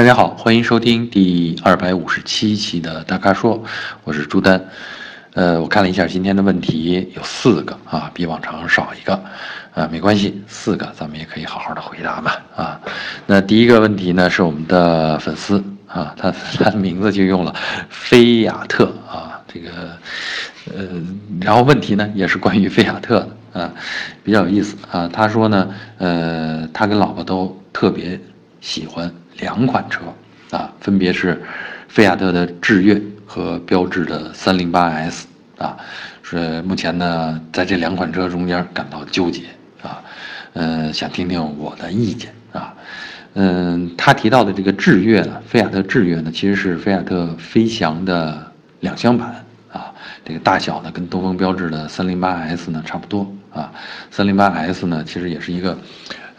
大家好，欢迎收听第二百五十七期的大咖说，我是朱丹。呃，我看了一下今天的问题有四个啊，比往常少一个，啊，没关系，四个咱们也可以好好的回答嘛啊。那第一个问题呢是我们的粉丝啊，他 他的名字就用了菲亚特啊，这个呃，然后问题呢也是关于菲亚特的啊，比较有意思啊。他说呢，呃，他跟老婆都特别喜欢。两款车啊，分别是菲亚特的致悦和标致的 308S 啊，是目前呢在这两款车中间感到纠结啊，嗯，想听听我的意见啊，嗯，他提到的这个致悦呢，菲亚特致悦呢，其实是菲亚特飞翔的两厢版啊，这个大小呢跟东风标致的 308S 呢差不多啊，308S 呢其实也是一个。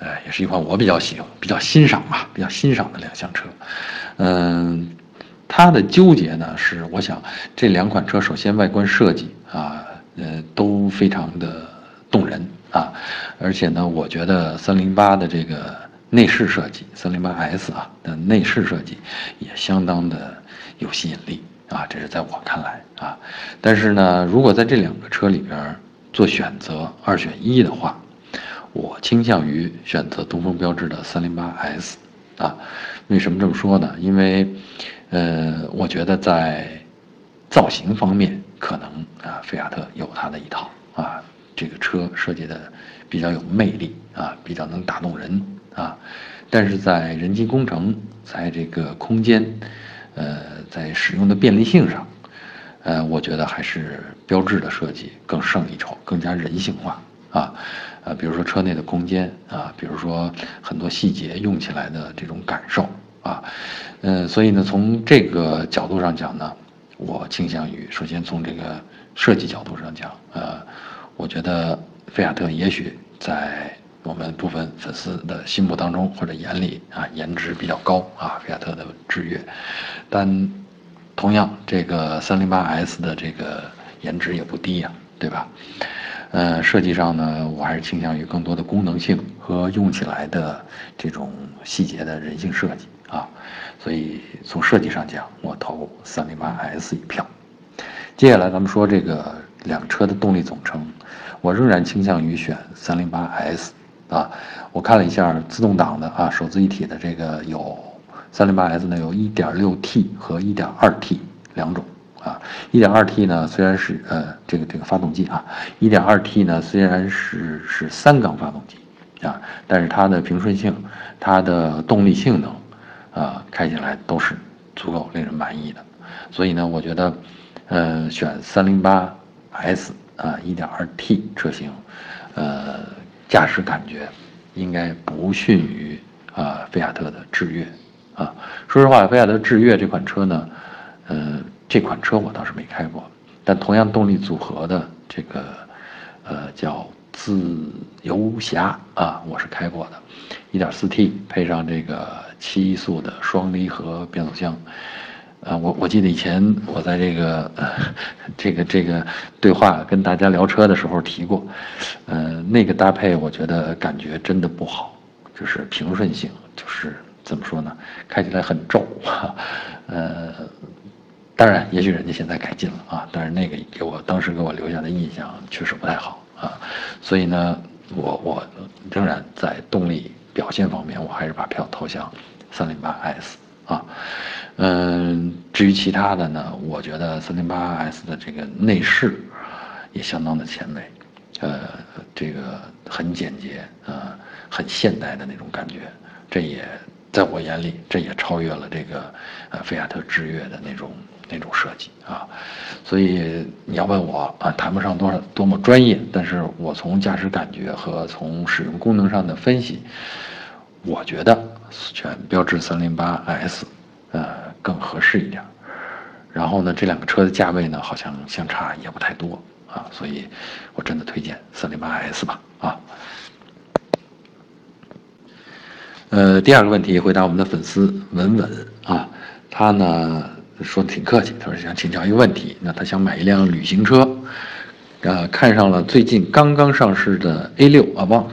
呃，也是一款我比较喜欢、比较欣赏吧，比较欣赏的两厢车。嗯，它的纠结呢是，我想这两款车首先外观设计啊，呃，都非常的动人啊，而且呢，我觉得三零八的这个内饰设计，三零八 S 啊的内饰设计也相当的有吸引力啊，这是在我看来啊。但是呢，如果在这两个车里边做选择二选一的话，我倾向于选择东风标致的 308S，啊，为什么这么说呢？因为，呃，我觉得在造型方面，可能啊，菲亚特有它的一套啊，这个车设计的比较有魅力啊，比较能打动人啊，但是在人机工程，在这个空间，呃，在使用的便利性上，呃，我觉得还是标致的设计更胜一筹，更加人性化啊。啊，比如说车内的空间啊，比如说很多细节用起来的这种感受啊，嗯，所以呢，从这个角度上讲呢，我倾向于首先从这个设计角度上讲，呃，我觉得菲亚特也许在我们部分粉丝的心目当中或者眼里啊，颜值比较高啊，菲亚特的致悦，但同样这个三零八 S 的这个颜值也不低呀，对吧？呃，设计上呢，我还是倾向于更多的功能性和用起来的这种细节的人性设计啊，所以从设计上讲，我投 308S 一票。接下来咱们说这个两车的动力总成，我仍然倾向于选 308S 啊。我看了一下自动挡的啊，手自一体的这个有 308S 呢，有 1.6T 和 1.2T 两种。啊，1.2T 呢虽然是呃这个这个发动机啊，1.2T 呢虽然是是三缸发动机啊，但是它的平顺性、它的动力性能啊，开起来都是足够令人满意的。所以呢，我觉得，呃，选 308S 啊，1.2T 车型，呃，驾驶感觉应该不逊于啊菲亚特的致悦啊。说实话，菲亚特致悦这款车呢，呃。这款车我倒是没开过，但同样动力组合的这个，呃，叫自由侠啊，我是开过的，1.4T 配上这个七速的双离合变速箱，啊，我我记得以前我在这个 这个这个对话跟大家聊车的时候提过，呃，那个搭配我觉得感觉真的不好，就是平顺性，就是怎么说呢，开起来很皱，呃。当然，也许人家现在改进了啊，但是那个给我当时给我留下的印象确实不太好啊，所以呢，我我仍然在动力表现方面，我还是把票投向 308S 啊，嗯，至于其他的呢，我觉得 308S 的这个内饰也相当的前卫，呃，这个很简洁啊，很现代的那种感觉，这也在我眼里，这也超越了这个呃菲亚特致悦的那种。那种设计啊，所以你要问我啊，谈不上多少多么专业，但是我从驾驶感觉和从使用功能上的分析，我觉得选标致 308S，呃，更合适一点。然后呢，这两个车的价位呢，好像相差也不太多啊，所以我真的推荐 308S 吧啊。呃，第二个问题回答我们的粉丝文文啊，他呢。说挺客气，他说想请教一个问题，那他想买一辆旅行车，呃，看上了最近刚刚上市的 A6 Avant，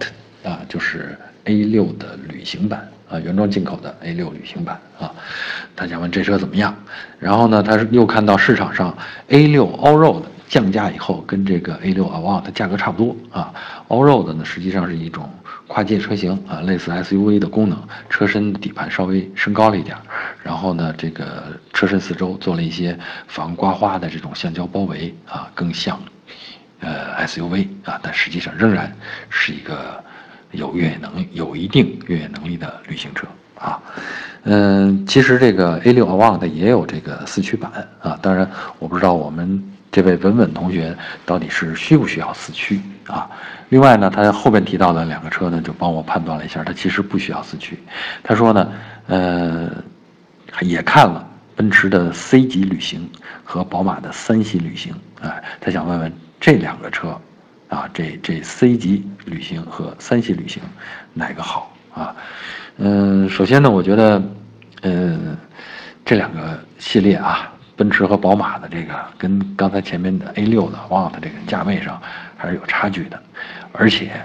啊，就是 A6 的旅行版啊，原装进口的 A6 旅行版啊。他想问这车怎么样？然后呢，他是又看到市场上 A6 Allroad 降价以后，跟这个 A6 Avant 价格差不多啊。Allroad 呢，实际上是一种跨界车型啊，类似 SUV 的功能，车身底盘稍微升高了一点，然后呢，这个车身四周做了一些防刮花的这种橡胶包围啊，更像呃 SUV 啊，但实际上仍然是一个有越野能力、有一定越野能力的旅行车啊。嗯，其实这个 A6 Avant 也有这个四驱版啊，当然我不知道我们。这位文文同学到底是需不需要四驱啊？另外呢，他后边提到的两个车呢，就帮我判断了一下，他其实不需要四驱。他说呢，呃，也看了奔驰的 C 级旅行和宝马的三系旅行，哎，他想问问这两个车，啊，这这 C 级旅行和三系旅行哪个好啊？嗯，首先呢，我觉得，嗯，这两个系列啊。奔驰和宝马的这个跟刚才前面的 A6 的 Avant 这个价位上还是有差距的，而且，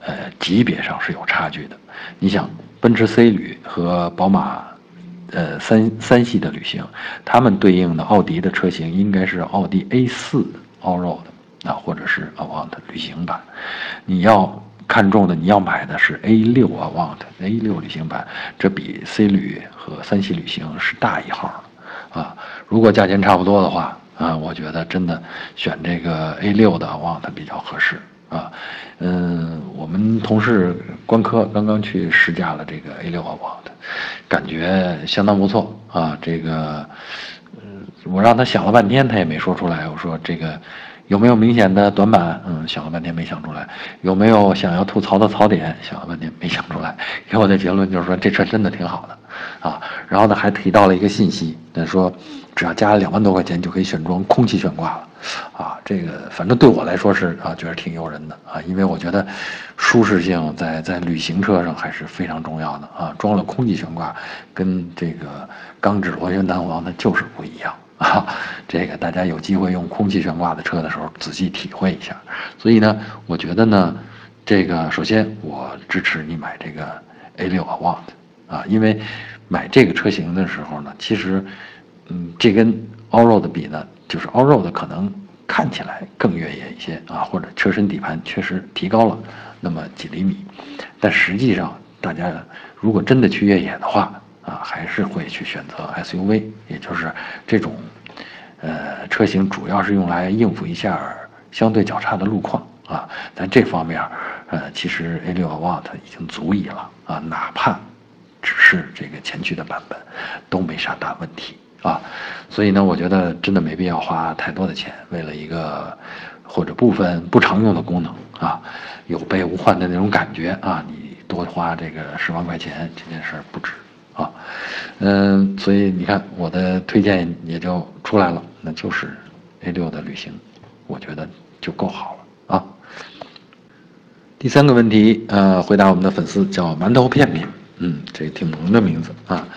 呃，级别上是有差距的。你想，奔驰 C 旅和宝马，呃，三三系的旅行，他们对应的奥迪的车型应该是奥迪 A4 Allroad 啊，或者是 Avant 旅行版。你要看中的，你要买的是 A6 Avant A6 旅行版，这比 C 旅和三系旅行是大一号的。啊，如果价钱差不多的话，啊，我觉得真的选这个 A 六的望它比较合适啊。嗯，我们同事关科刚刚去试驾了这个 A 六，我忘了感觉相当不错啊。这个，嗯，我让他想了半天，他也没说出来。我说这个有没有明显的短板？嗯，想了半天没想出来。有没有想要吐槽的槽点？想了半天没想出来。给我的结论就是说，这车真的挺好的。啊，然后呢，还提到了一个信息，那说只要加了两万多块钱就可以选装空气悬挂了，啊，这个反正对我来说是啊，觉得挺诱人的啊，因为我觉得舒适性在在旅行车上还是非常重要的啊，装了空气悬挂跟这个钢制螺旋弹簧它就是不一样啊，这个大家有机会用空气悬挂的车的时候仔细体会一下，所以呢，我觉得呢，这个首先我支持你买这个 A6 Avant。啊，因为买这个车型的时候呢，其实，嗯，这跟 Allroad 比呢，就是 Allroad 可能看起来更越野一些啊，或者车身底盘确实提高了那么几厘米，但实际上大家如果真的去越野的话啊，还是会去选择 SUV，也就是这种呃车型主要是用来应付一下相对较差的路况啊，但这方面呃，其实 A6 Avant 已经足以了啊，哪怕。只是这个前驱的版本，都没啥大问题啊，所以呢，我觉得真的没必要花太多的钱，为了一个或者部分不常用的功能啊，有备无患的那种感觉啊，你多花这个十万块钱，这件事不值啊。嗯，所以你看我的推荐也就出来了，那就是 A6 的旅行，我觉得就够好了啊。第三个问题，呃，回答我们的粉丝叫馒头片片。嗯，这挺萌的名字啊，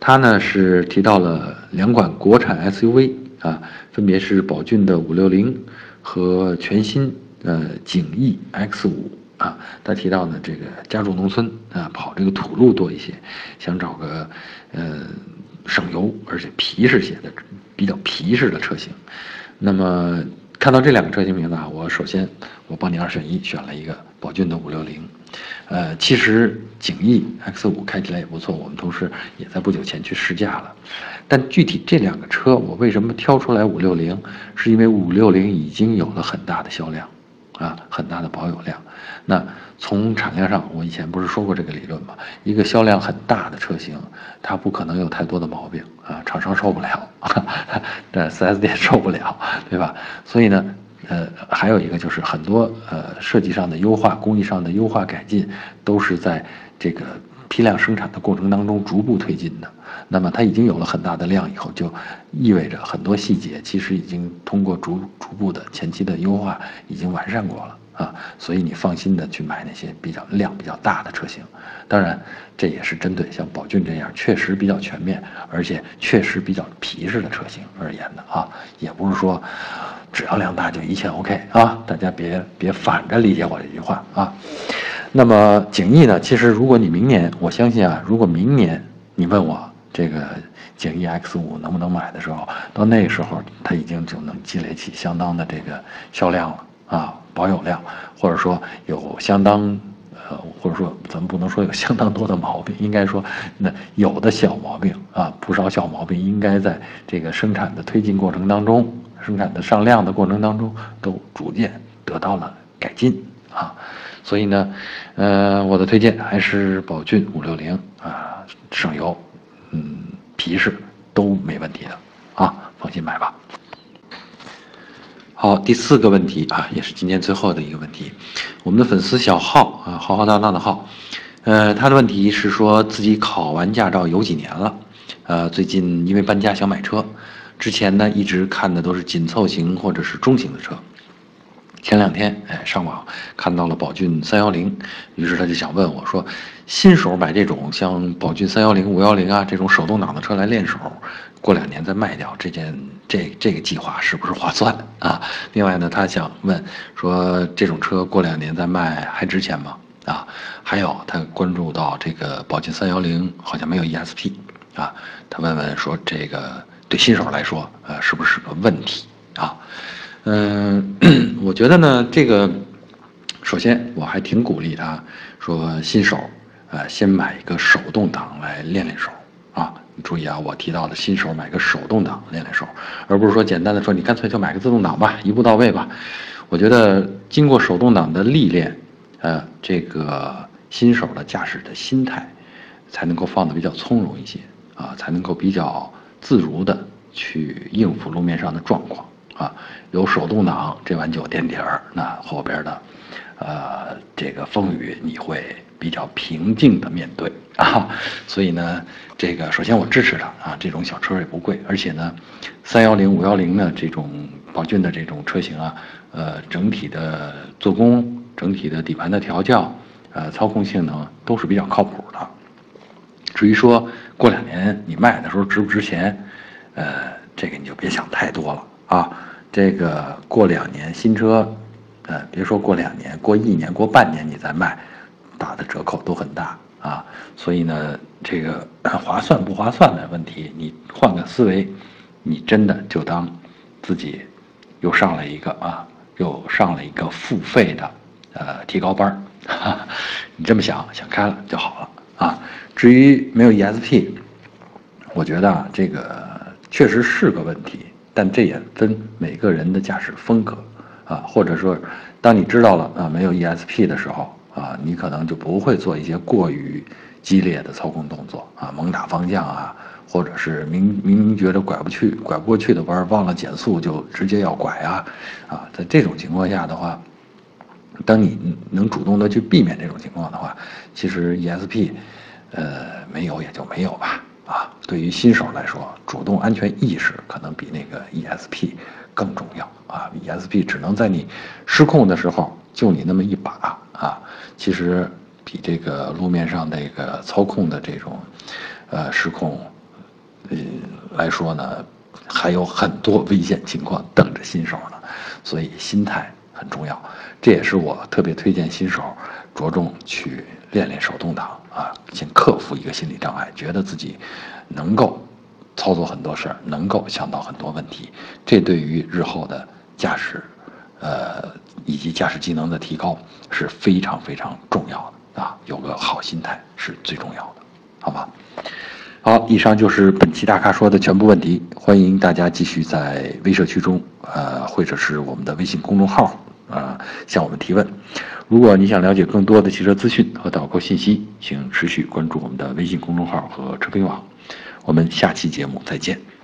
他呢是提到了两款国产 SUV 啊，分别是宝骏的五六零和全新呃景逸 X 五啊。他提到呢这个家住农村啊，跑这个土路多一些，想找个呃省油而且皮实些的比较皮实的车型。那么看到这两个车型名字啊，我首先我帮你二选一，选了一个宝骏的五六零。呃，其实景逸 X 五开起来也不错，我们同事也在不久前去试驾了。但具体这两个车，我为什么挑出来五六零？是因为五六零已经有了很大的销量，啊，很大的保有量。那从产量上，我以前不是说过这个理论吗？一个销量很大的车型，它不可能有太多的毛病啊，厂商受不了，但 4S 店受不了，对吧？所以呢。呃，还有一个就是很多呃设计上的优化、工艺上的优化改进，都是在这个批量生产的过程当中逐步推进的。那么它已经有了很大的量以后，就意味着很多细节其实已经通过逐逐步的前期的优化已经完善过了啊。所以你放心的去买那些比较量比较大的车型。当然，这也是针对像宝骏这样确实比较全面，而且确实比较皮实的车型而言的啊，也不是说。只要量大就一切 OK 啊！大家别别反着理解我这句话啊。那么景逸呢？其实如果你明年，我相信啊，如果明年你问我这个景逸 X 五能不能买的时候，到那个时候它已经就能积累起相当的这个销量了啊，保有量，或者说有相当。呃，或者说，咱们不能说有相当多的毛病，应该说，那有的小毛病啊，不少小毛病，应该在这个生产的推进过程当中，生产的上量的过程当中，都逐渐得到了改进啊。所以呢，呃，我的推荐还是宝骏五六零啊，省油，嗯，皮实都没问题的啊，放心买吧。好，第四个问题啊，也是今天最后的一个问题，我们的粉丝小浩啊，浩浩荡荡的浩，呃，他的问题是说自己考完驾照有几年了，呃，最近因为搬家想买车，之前呢一直看的都是紧凑型或者是中型的车，前两天哎上网看到了宝骏三幺零，于是他就想问我说，新手买这种像宝骏三幺零、五幺零啊这种手动挡的车来练手。过两年再卖掉这件这这个计划是不是划算啊？另外呢，他想问说这种车过两年再卖还值钱吗？啊，还有他关注到这个宝骏三幺零好像没有 ESP 啊，他问问说这个对新手来说呃是不是个问题嗯，我觉得呢这个首先我还挺鼓励他说新手呃先买一个手动挡来练练手啊。注意啊，我提到的新手买个手动挡练练手，而不是说简单的说你干脆就买个自动挡吧，一步到位吧。我觉得经过手动挡的历练，呃，这个新手的驾驶的心态才能够放得比较从容一些啊，才能够比较自如的去应付路面上的状况啊。有手动挡这碗酒垫底儿，那后边的呃这个风雨你会。比较平静的面对啊，所以呢，这个首先我支持它啊，这种小车也不贵，而且呢，三幺零、五幺零呢这种宝骏的这种车型啊，呃，整体的做工、整体的底盘的调教，呃，操控性能都是比较靠谱的。至于说过两年你卖的时候值不值钱，呃，这个你就别想太多了啊。这个过两年新车，呃，别说过两年，过一年、过半年你再卖。打的折扣都很大啊，所以呢，这个 划算不划算的问题，你换个思维，你真的就当自己又上了一个啊，又上了一个付费的呃提高班儿，你这么想想开了就好了啊。至于没有 ESP，我觉得啊，这个确实是个问题，但这也分每个人的驾驶风格啊，或者说，当你知道了啊没有 ESP 的时候。啊，你可能就不会做一些过于激烈的操控动作啊，猛打方向啊，或者是明明明觉得拐不去、拐不过去的弯，忘了减速就直接要拐啊，啊，在这种情况下的话，当你能主动的去避免这种情况的话，其实 ESP，呃，没有也就没有吧，啊，对于新手来说，主动安全意识可能比那个 ESP 更重要啊，ESP 只能在你失控的时候救你那么一把。啊，其实比这个路面上那个操控的这种，呃，失控，呃来说呢，还有很多危险情况等着新手呢，所以心态很重要。这也是我特别推荐新手着重去练练手动挡啊，先克服一个心理障碍，觉得自己能够操作很多事儿，能够想到很多问题，这对于日后的驾驶。呃，以及驾驶技能的提高是非常非常重要的啊，有个好心态是最重要的，好吗？好，以上就是本期大咖说的全部问题，欢迎大家继续在微社区中，呃，或者是我们的微信公众号啊，向我们提问。如果你想了解更多的汽车资讯和导购信息，请持续关注我们的微信公众号和车评网。我们下期节目再见。